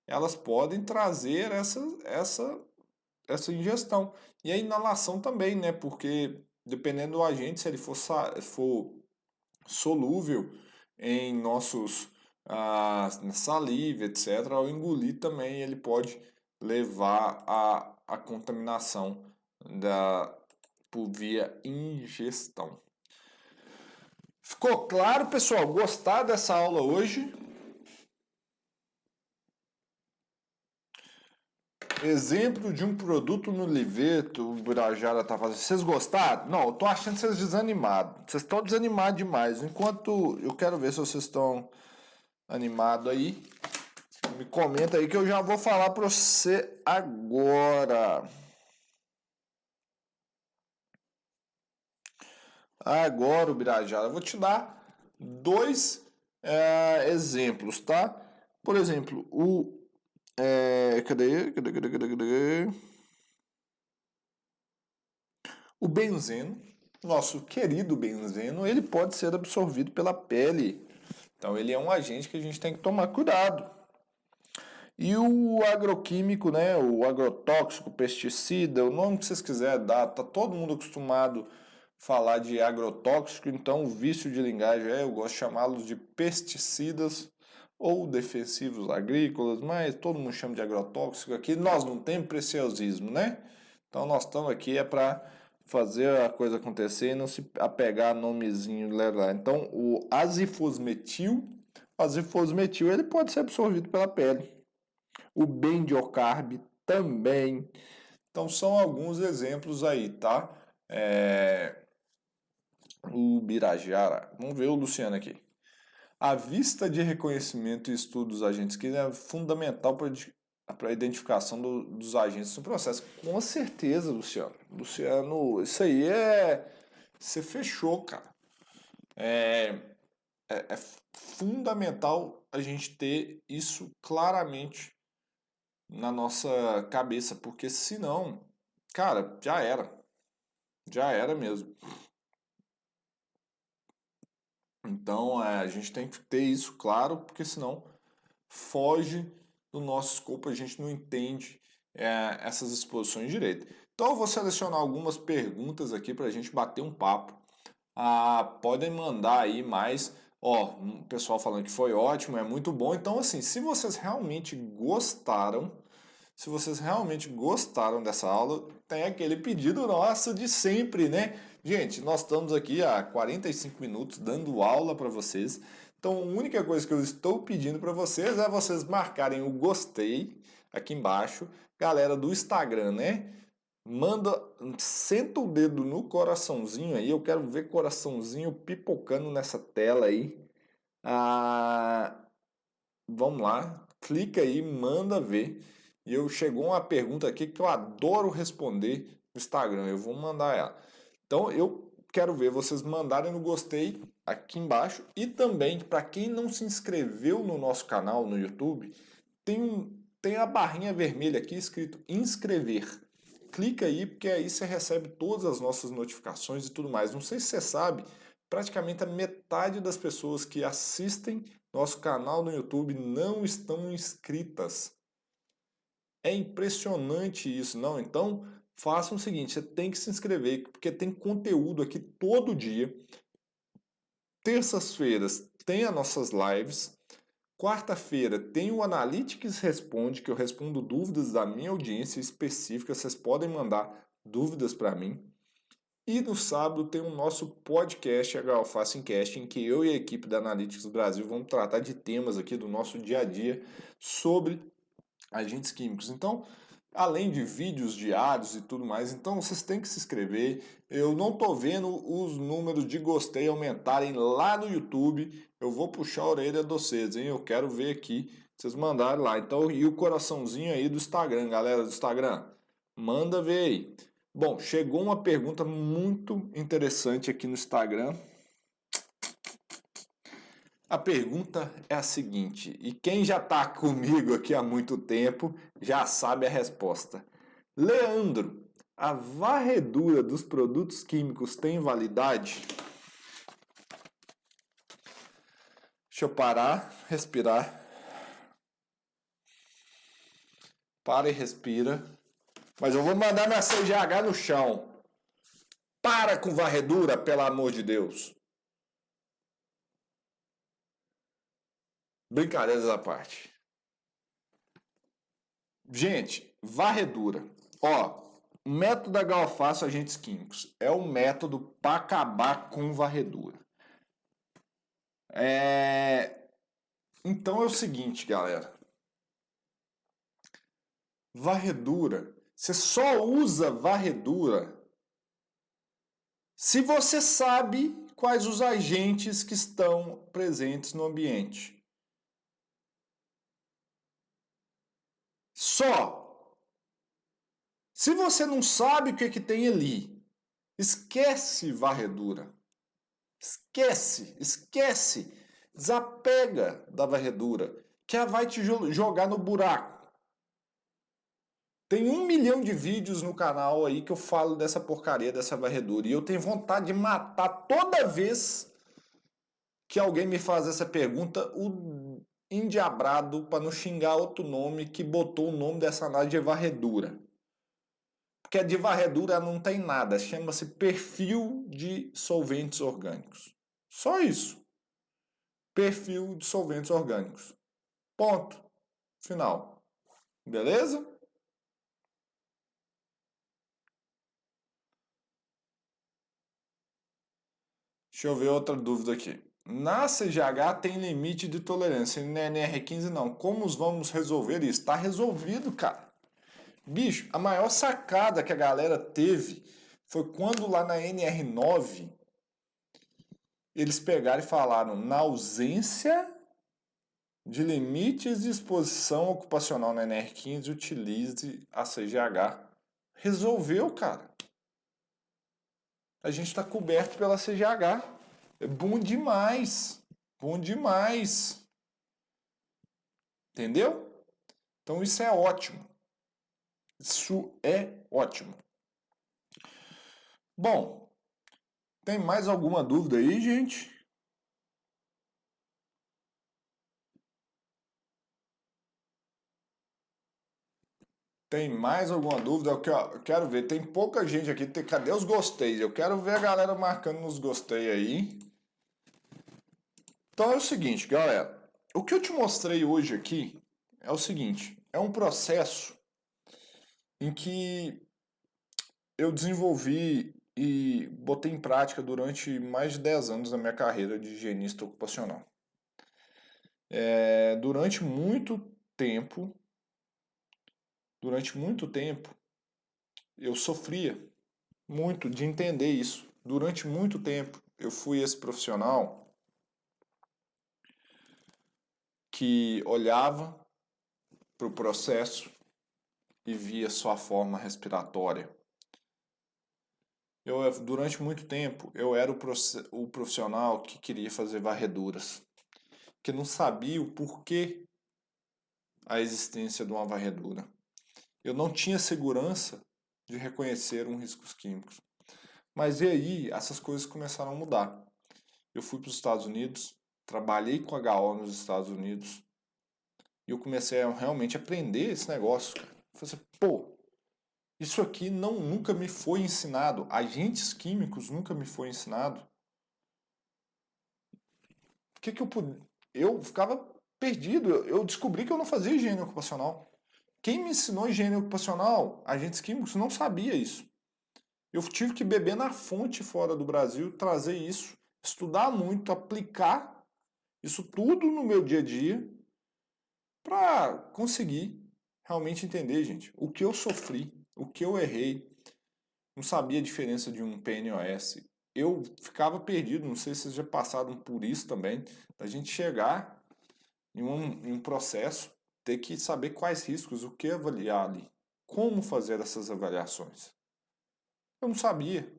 elas podem trazer essa, essa, essa ingestão. E a inalação também, né? Porque dependendo do agente, se ele for, for solúvel em nossos ah, saliva, etc., ao engolir também ele pode levar a, a contaminação da, por via ingestão. Ficou claro, pessoal? Gostar dessa aula hoje? Exemplo de um produto no Liveto, o Birajara tá fazendo. Vocês gostaram? Não, eu tô achando vocês desanimados. Vocês estão desanimados demais. Enquanto eu quero ver se vocês estão animados aí. Me comenta aí que eu já vou falar para você agora. Agora, o Birajara, vou te dar dois é, exemplos, tá? Por exemplo, o. É, cadê? Cadê, cadê, cadê, cadê? O benzeno, nosso querido benzeno, ele pode ser absorvido pela pele. Então, ele é um agente que a gente tem que tomar cuidado. E o agroquímico, né, o agrotóxico, pesticida, o nome que vocês quiserem dar, tá todo mundo acostumado falar de agrotóxico, então o vício de linguagem é, eu gosto de chamá-los de pesticidas ou defensivos agrícolas, mas todo mundo chama de agrotóxico. Aqui nós não temos preciosismo, né? Então nós estamos aqui é para fazer a coisa acontecer e não se apegar a nomezinho lá. Então o azifosmetil, azifosmetil ele pode ser absorvido pela pele. O bendiocarb também. Então são alguns exemplos aí, tá? É, o Birajara. Vamos ver o Luciano aqui. A vista de reconhecimento e estudo dos agentes que é fundamental para a identificação do, dos agentes no processo. Com certeza, Luciano. Luciano, isso aí é. Você fechou, cara. É, é, é fundamental a gente ter isso claramente na nossa cabeça, porque senão, cara, já era. Já era mesmo. Então é, a gente tem que ter isso claro, porque senão foge do nosso escopo, a gente não entende é, essas exposições direito. Então eu vou selecionar algumas perguntas aqui para a gente bater um papo. Ah, podem mandar aí mais. Ó, o pessoal falando que foi ótimo, é muito bom. Então, assim, se vocês realmente gostaram, se vocês realmente gostaram dessa aula, tem aquele pedido nosso de sempre, né? Gente, nós estamos aqui há 45 minutos dando aula para vocês. Então, a única coisa que eu estou pedindo para vocês é vocês marcarem o gostei aqui embaixo. Galera do Instagram, né? Manda, senta o dedo no coraçãozinho aí. Eu quero ver coraçãozinho pipocando nessa tela aí. Ah, vamos lá, clica aí, manda ver. E eu chegou uma pergunta aqui que eu adoro responder no Instagram. Eu vou mandar ela. Então eu quero ver vocês mandarem no gostei aqui embaixo e também para quem não se inscreveu no nosso canal no YouTube, tem, um, tem a barrinha vermelha aqui escrito inscrever. Clica aí, porque aí você recebe todas as nossas notificações e tudo mais. Não sei se você sabe, praticamente a metade das pessoas que assistem nosso canal no YouTube não estão inscritas. É impressionante isso, não? Então, faça o seguinte, você tem que se inscrever, porque tem conteúdo aqui todo dia. Terças-feiras tem as nossas lives. Quarta-feira tem o Analytics Responde, que eu respondo dúvidas da minha audiência específica. Vocês podem mandar dúvidas para mim. E no sábado tem o nosso podcast HAlface Cast, em que eu e a equipe da Analytics Brasil vamos tratar de temas aqui do nosso dia a dia sobre agentes químicos. Então, além de vídeos diários e tudo mais, então vocês têm que se inscrever. Eu não tô vendo os números de gostei aumentarem lá no YouTube. Eu vou puxar a orelha de vocês, hein? Eu quero ver aqui vocês mandarem lá. Então, e o coraçãozinho aí do Instagram, galera do Instagram. Manda ver aí. Bom, chegou uma pergunta muito interessante aqui no Instagram. A pergunta é a seguinte, e quem já está comigo aqui há muito tempo já sabe a resposta. Leandro, a varredura dos produtos químicos tem validade? Deixa eu parar, respirar. Para e respira. Mas eu vou mandar minha CGH no chão. Para com varredura, pelo amor de Deus. Brincadeiras à parte. Gente, varredura. Ó, método da Galfaço Agentes Químicos é o método para acabar com varredura. É... Então é o seguinte, galera. Varredura você só usa varredura se você sabe quais os agentes que estão presentes no ambiente. Só. Se você não sabe o que, é que tem ali, esquece varredura. Esquece, esquece. Desapega da varredura, que ela vai te jogar no buraco. Tem um milhão de vídeos no canal aí que eu falo dessa porcaria, dessa varredura. E eu tenho vontade de matar toda vez que alguém me faz essa pergunta, o endiabrado, para não xingar outro nome, que botou o nome dessa nave de varredura. Porque de varredura não tem nada, chama-se perfil de solventes orgânicos. Só isso. Perfil de solventes orgânicos. Ponto. Final. Beleza? Deixa eu ver outra dúvida aqui. Na CGH tem limite de tolerância, e na NR15 não. Como vamos resolver isso? Está resolvido, cara. Bicho, a maior sacada que a galera teve foi quando lá na NR9 eles pegaram e falaram na ausência de limites de exposição ocupacional na NR15 utilize a CGH. Resolveu, cara. A gente está coberto pela CGH. É bom demais. Bom demais. Entendeu? Então isso é ótimo. Isso é ótimo. Bom, tem mais alguma dúvida aí, gente? Tem mais alguma dúvida? Eu quero ver. Tem pouca gente aqui. Cadê os gostei? Eu quero ver a galera marcando nos gostei aí. Então é o seguinte, galera. O que eu te mostrei hoje aqui é o seguinte: é um processo em que eu desenvolvi e botei em prática durante mais de 10 anos da minha carreira de higienista ocupacional. É, durante muito tempo, durante muito tempo, eu sofria muito de entender isso. Durante muito tempo, eu fui esse profissional que olhava para o processo e via sua forma respiratória. Eu, durante muito tempo, eu era o profissional que queria fazer varreduras, que não sabia o porquê a existência de uma varredura. Eu não tinha segurança de reconhecer um riscos químicos. Mas e aí, essas coisas começaram a mudar. Eu fui para os Estados Unidos, trabalhei com HO nos Estados Unidos, e eu comecei a realmente aprender esse negócio. Cara. Eu falei assim, pô, isso aqui não nunca me foi ensinado. Agentes químicos nunca me foi ensinado. O que que eu pude... Eu ficava perdido. Eu descobri que eu não fazia higiene ocupacional. Quem me ensinou higiene ocupacional, agentes químicos, não sabia isso. Eu tive que beber na fonte fora do Brasil, trazer isso, estudar muito, aplicar isso tudo no meu dia a dia para conseguir realmente entender, gente, o que eu sofri, o que eu errei. Não sabia a diferença de um PNOS. Eu ficava perdido, não sei se vocês já passaram por isso também, da gente chegar em um, em um processo ter que saber quais riscos, o que avaliar ali, como fazer essas avaliações. Eu não sabia.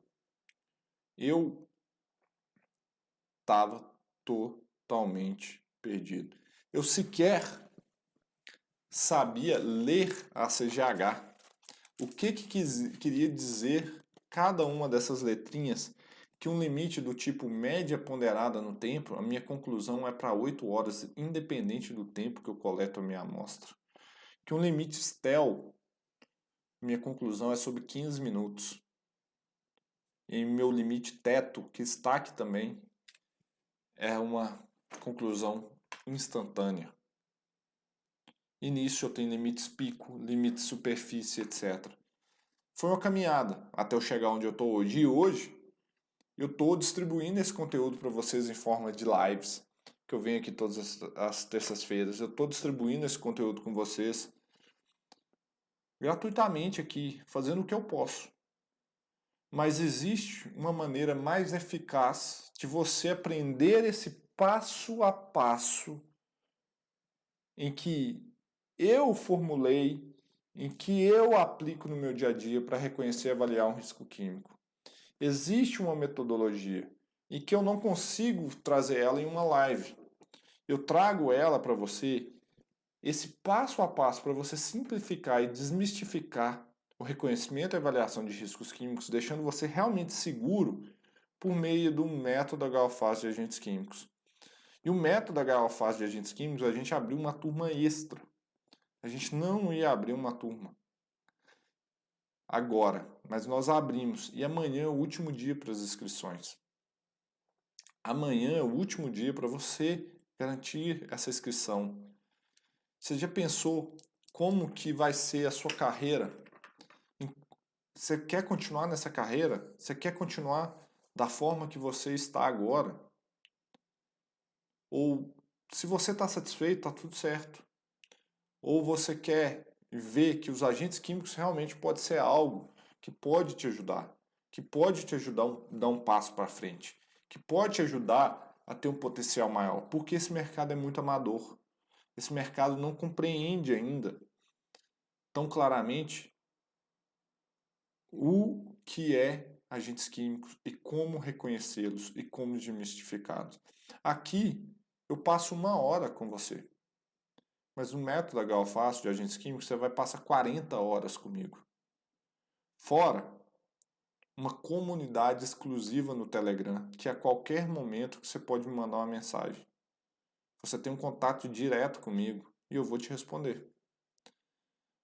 Eu estava totalmente perdido. Eu sequer sabia ler a CGH. O que, que quis, queria dizer cada uma dessas letrinhas que um limite do tipo média ponderada no tempo, a minha conclusão é para 8 horas, independente do tempo que eu coleto a minha amostra. Que um limite STEL, minha conclusão é sobre 15 minutos. E meu limite teto, que está aqui também, é uma conclusão instantânea. Início eu tenho limites pico, limites superfície, etc. Foi uma caminhada até eu chegar onde eu estou hoje. E hoje eu estou distribuindo esse conteúdo para vocês em forma de lives, que eu venho aqui todas as, as terças-feiras. Eu estou distribuindo esse conteúdo com vocês gratuitamente aqui, fazendo o que eu posso. Mas existe uma maneira mais eficaz de você aprender esse passo a passo em que eu formulei, em que eu aplico no meu dia a dia para reconhecer e avaliar um risco químico existe uma metodologia e que eu não consigo trazer ela em uma live. Eu trago ela para você, esse passo a passo para você simplificar e desmistificar o reconhecimento e avaliação de riscos químicos, deixando você realmente seguro por meio do método HOFAS de agentes químicos. E o método HOFAS de agentes químicos, a gente abriu uma turma extra. A gente não ia abrir uma turma agora, mas nós abrimos e amanhã é o último dia para as inscrições. Amanhã é o último dia para você garantir essa inscrição. Você já pensou como que vai ser a sua carreira? Você quer continuar nessa carreira? Você quer continuar da forma que você está agora? Ou se você está satisfeito, está tudo certo. Ou você quer ver que os agentes químicos realmente pode ser algo que pode te ajudar, que pode te ajudar a dar um passo para frente, que pode te ajudar a ter um potencial maior, porque esse mercado é muito amador. Esse mercado não compreende ainda tão claramente o que é agentes químicos e como reconhecê-los e como desmistificá-los. Aqui eu passo uma hora com você. Mas no método HOFAST de agentes químicos, você vai passar 40 horas comigo. Fora uma comunidade exclusiva no Telegram, que a qualquer momento você pode me mandar uma mensagem. Você tem um contato direto comigo e eu vou te responder.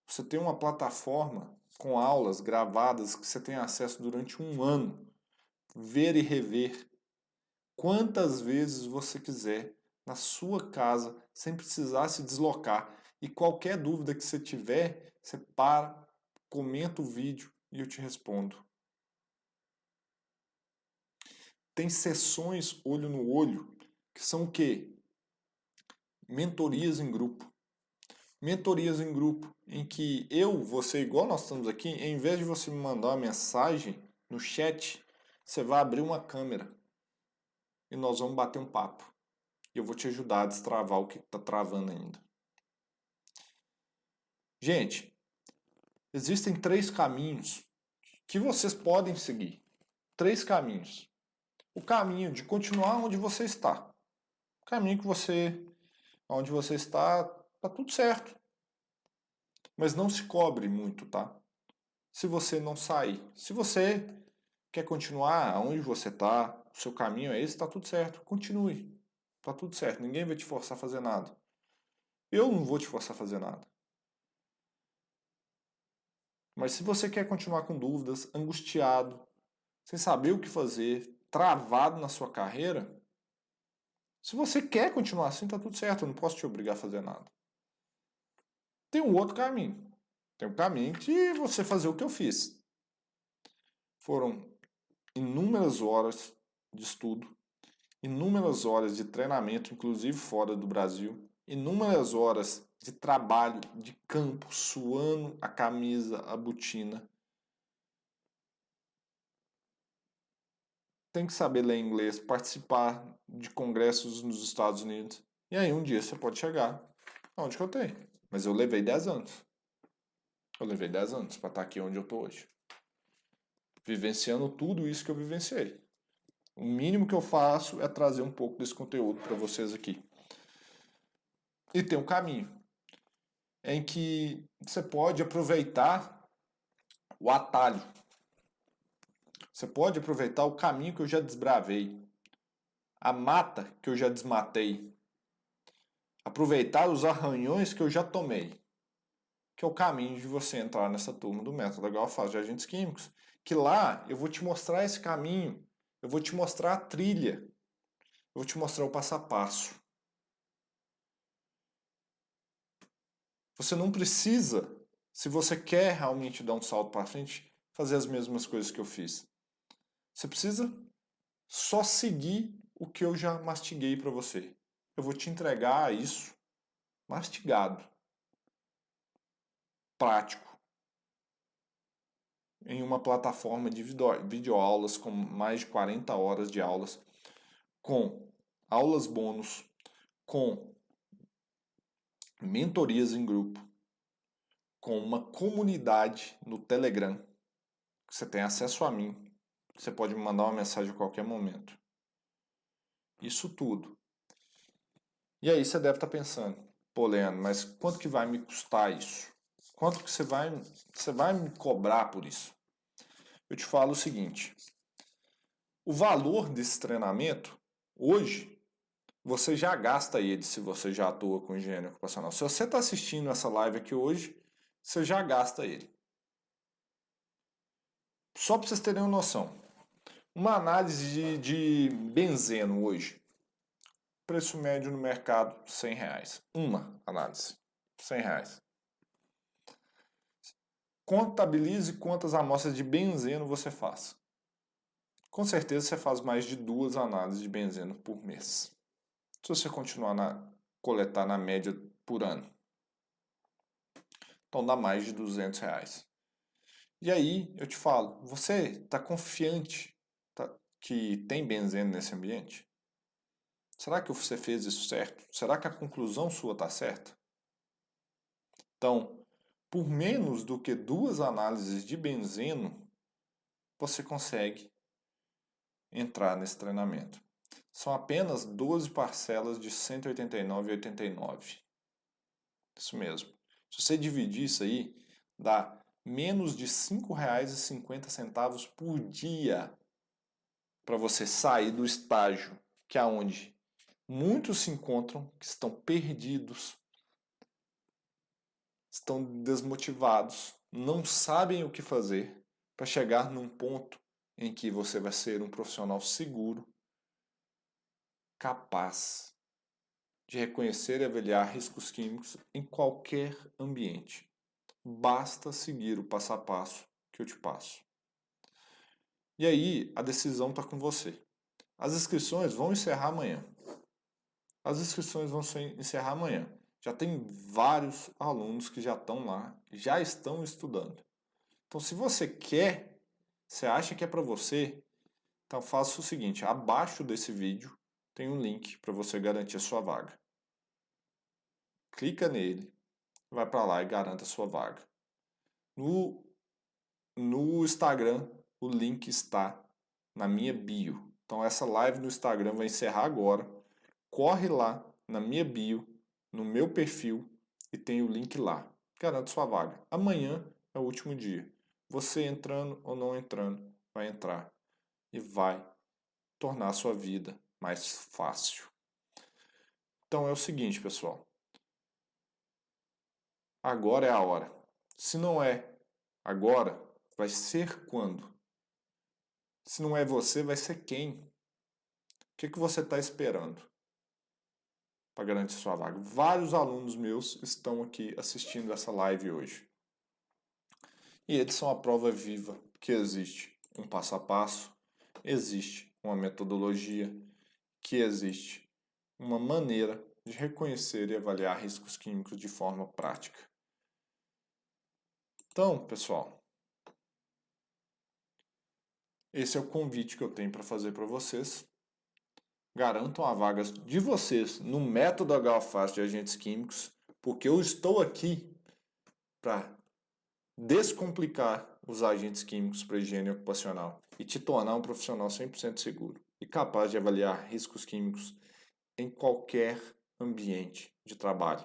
Você tem uma plataforma com aulas gravadas que você tem acesso durante um ano, ver e rever quantas vezes você quiser na sua casa, sem precisar se deslocar. E qualquer dúvida que você tiver, você para, comenta o vídeo e eu te respondo. Tem sessões olho no olho, que são o quê? Mentorias em grupo. Mentorias em grupo, em que eu, você, igual nós estamos aqui, em vez de você me mandar uma mensagem no chat, você vai abrir uma câmera e nós vamos bater um papo e eu vou te ajudar a destravar o que está travando ainda. Gente, existem três caminhos que vocês podem seguir. Três caminhos. O caminho de continuar onde você está. O caminho que você, onde você está, está tudo certo. Mas não se cobre muito, tá? Se você não sair. Se você quer continuar onde você está, o seu caminho é esse, está tudo certo. Continue. Está tudo certo. Ninguém vai te forçar a fazer nada. Eu não vou te forçar a fazer nada. Mas se você quer continuar com dúvidas, angustiado, sem saber o que fazer, travado na sua carreira, se você quer continuar assim, tá tudo certo, eu não posso te obrigar a fazer nada. Tem um outro caminho. Tem um caminho de você fazer o que eu fiz. Foram inúmeras horas de estudo, inúmeras horas de treinamento, inclusive fora do Brasil, inúmeras horas de trabalho de campo, suando a camisa, a botina. Tem que saber ler inglês, participar de congressos nos Estados Unidos. E aí um dia você pode chegar onde que eu tenho. Mas eu levei 10 anos. Eu levei 10 anos para estar aqui onde eu estou hoje. Vivenciando tudo isso que eu vivenciei. O mínimo que eu faço é trazer um pouco desse conteúdo para vocês aqui. E tem um caminho em que você pode aproveitar o atalho. Você pode aproveitar o caminho que eu já desbravei, a mata que eu já desmatei, aproveitar os arranhões que eu já tomei, que é o caminho de você entrar nessa turma do método Galfaz de agentes químicos, que lá eu vou te mostrar esse caminho, eu vou te mostrar a trilha, eu vou te mostrar o passo a passo. Você não precisa, se você quer realmente dar um salto para frente, fazer as mesmas coisas que eu fiz. Você precisa só seguir o que eu já mastiguei para você. Eu vou te entregar isso mastigado, prático, em uma plataforma de videoaulas com mais de 40 horas de aulas, com aulas bônus, com mentorias em grupo, com uma comunidade no Telegram. Você tem acesso a mim. Você pode me mandar uma mensagem a qualquer momento. Isso tudo. E aí você deve estar pensando, pô, Leandro, mas quanto que vai me custar isso? Quanto que você vai, você vai me cobrar por isso? Eu te falo o seguinte: o valor desse treinamento hoje você já gasta ele se você já atua com engenharia ocupacional. Se você está assistindo essa live aqui hoje, você já gasta ele. Só para vocês terem uma noção. Uma análise de, de benzeno hoje. Preço médio no mercado, 100 reais. Uma análise, 100 reais. Contabilize quantas amostras de benzeno você faz. Com certeza você faz mais de duas análises de benzeno por mês se você continuar a coletar na média por ano. Então dá mais de 200 reais. E aí eu te falo, você está confiante tá, que tem benzeno nesse ambiente? Será que você fez isso certo? Será que a conclusão sua está certa? Então, por menos do que duas análises de benzeno, você consegue entrar nesse treinamento. São apenas 12 parcelas de R$ 189,89. Isso mesmo. Se você dividir isso aí, dá menos de R$ 5,50 por dia para você sair do estágio que é onde muitos se encontram, que estão perdidos, estão desmotivados, não sabem o que fazer para chegar num ponto em que você vai ser um profissional seguro capaz de reconhecer e avaliar riscos químicos em qualquer ambiente. Basta seguir o passo a passo que eu te passo. E aí, a decisão está com você. As inscrições vão encerrar amanhã. As inscrições vão encerrar amanhã. Já tem vários alunos que já estão lá, já estão estudando. Então, se você quer, você acha que é para você, então faça o seguinte: abaixo desse vídeo tem um link para você garantir a sua vaga. Clica nele, vai para lá e garanta a sua vaga. No, no Instagram, o link está na minha bio. Então essa live no Instagram vai encerrar agora. Corre lá na minha bio, no meu perfil e tem o link lá. garante sua vaga. Amanhã é o último dia. Você entrando ou não entrando, vai entrar e vai tornar a sua vida mais fácil. Então é o seguinte, pessoal. Agora é a hora. Se não é agora, vai ser quando? Se não é você, vai ser quem? O que, que você está esperando para garantir sua vaga? Vários alunos meus estão aqui assistindo essa live hoje. E eles são a prova viva que existe um passo a passo, existe uma metodologia, que existe uma maneira de reconhecer e avaliar riscos químicos de forma prática. Então, pessoal, esse é o convite que eu tenho para fazer para vocês. Garantam a vaga de vocês no método HFAS de agentes químicos, porque eu estou aqui para descomplicar os agentes químicos para higiene ocupacional e te tornar um profissional 100% seguro e capaz de avaliar riscos químicos em qualquer ambiente de trabalho.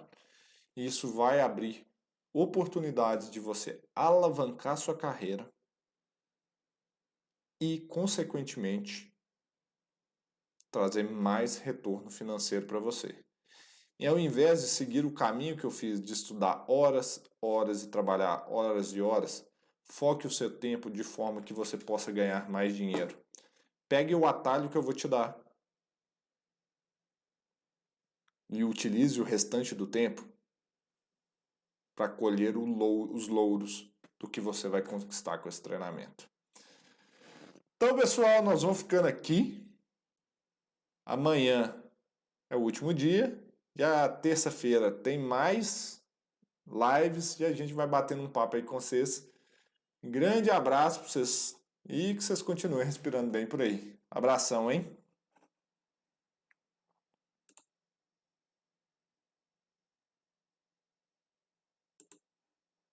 E isso vai abrir oportunidades de você alavancar sua carreira e, consequentemente, trazer mais retorno financeiro para você. E ao invés de seguir o caminho que eu fiz de estudar horas, horas e trabalhar horas e horas, foque o seu tempo de forma que você possa ganhar mais dinheiro. Pegue o atalho que eu vou te dar e utilize o restante do tempo para colher os louros do que você vai conquistar com esse treinamento. Então, pessoal, nós vamos ficando aqui. Amanhã é o último dia. E a terça-feira tem mais lives e a gente vai batendo um papo aí com vocês. Grande abraço para vocês e que vocês continuem respirando bem por aí. Abração, hein?